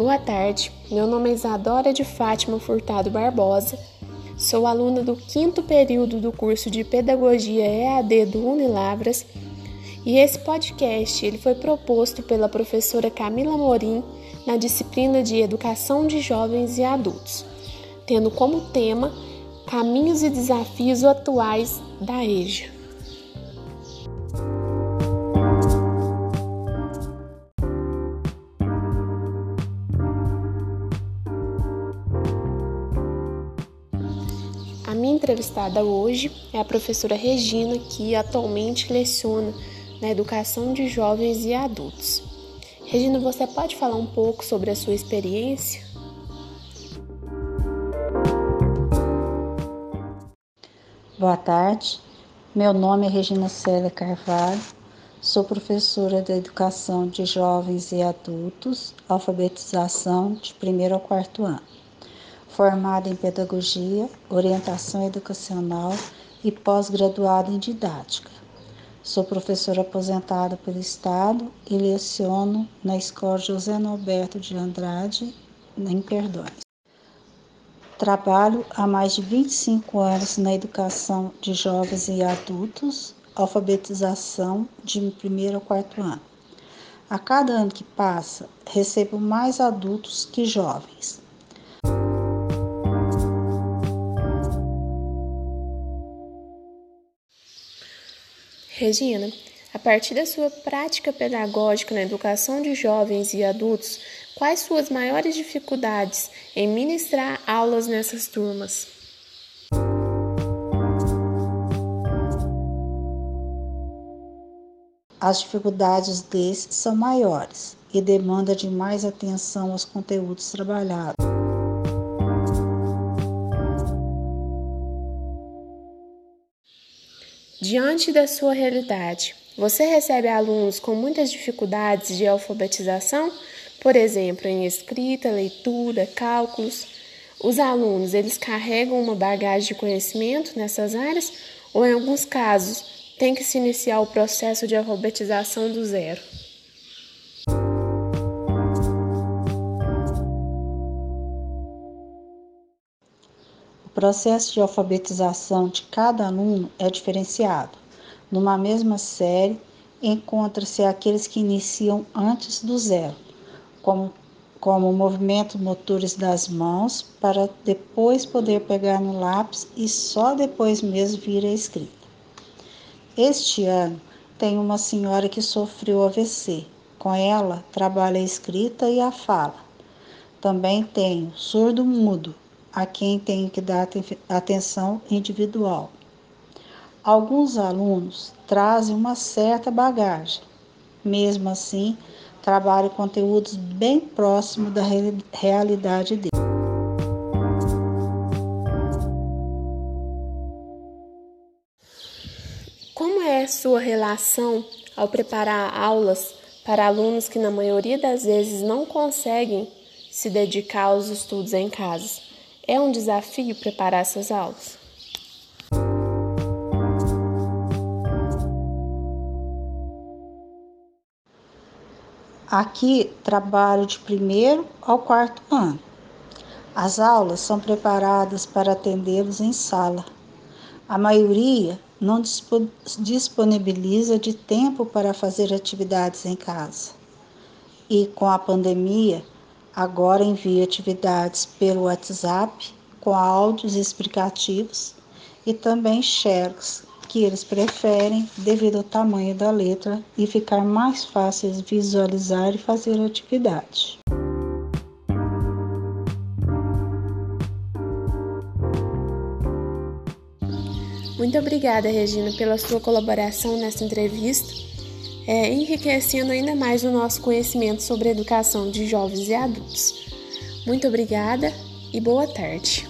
Boa tarde, meu nome é Isadora de Fátima Furtado Barbosa, sou aluna do quinto período do curso de Pedagogia EAD do Unilavras. E esse podcast ele foi proposto pela professora Camila Morim na disciplina de Educação de Jovens e Adultos, tendo como tema Caminhos e Desafios Atuais da EJA. Entrevistada hoje é a professora Regina, que atualmente leciona na educação de jovens e adultos. Regina, você pode falar um pouco sobre a sua experiência? Boa tarde, meu nome é Regina Célia Carvalho, sou professora de Educação de Jovens e Adultos, alfabetização de primeiro ao quarto ano formada em Pedagogia, Orientação Educacional e pós-graduada em Didática. Sou professora aposentada pelo Estado e leciono na Escola José Norberto de Andrade, em Perdões. Trabalho há mais de 25 anos na educação de jovens e adultos, alfabetização de primeiro ao quarto ano. A cada ano que passa, recebo mais adultos que jovens. Regina, a partir da sua prática pedagógica na educação de jovens e adultos, quais suas maiores dificuldades em ministrar aulas nessas turmas? As dificuldades desses são maiores e demanda de mais atenção aos conteúdos trabalhados. Diante da sua realidade, você recebe alunos com muitas dificuldades de alfabetização, por exemplo, em escrita, leitura, cálculos. Os alunos, eles carregam uma bagagem de conhecimento nessas áreas ou em alguns casos tem que se iniciar o processo de alfabetização do zero? O processo de alfabetização de cada aluno é diferenciado. Numa mesma série, encontra-se aqueles que iniciam antes do zero, como, como movimentos motores das mãos, para depois poder pegar no lápis e só depois mesmo vir a escrita. Este ano tem uma senhora que sofreu AVC. Com ela, trabalha a escrita e a fala. Também tenho surdo mudo, a quem tenho que dar atenção individual. Alguns alunos trazem uma certa bagagem, mesmo assim, trabalho conteúdos bem próximos da realidade deles. Como é a sua relação ao preparar aulas para alunos que, na maioria das vezes, não conseguem se dedicar aos estudos em casa? É um desafio preparar essas aulas. Aqui trabalho de primeiro ao quarto ano. As aulas são preparadas para atendê-los em sala. A maioria não disponibiliza de tempo para fazer atividades em casa. E com a pandemia, Agora envio atividades pelo WhatsApp com áudios explicativos e também xerox, que eles preferem devido ao tamanho da letra e ficar mais fáceis visualizar e fazer a atividade. Muito obrigada, Regina, pela sua colaboração nessa entrevista é, enriquecendo ainda mais o nosso conhecimento sobre educação de jovens e adultos. Muito obrigada e boa tarde.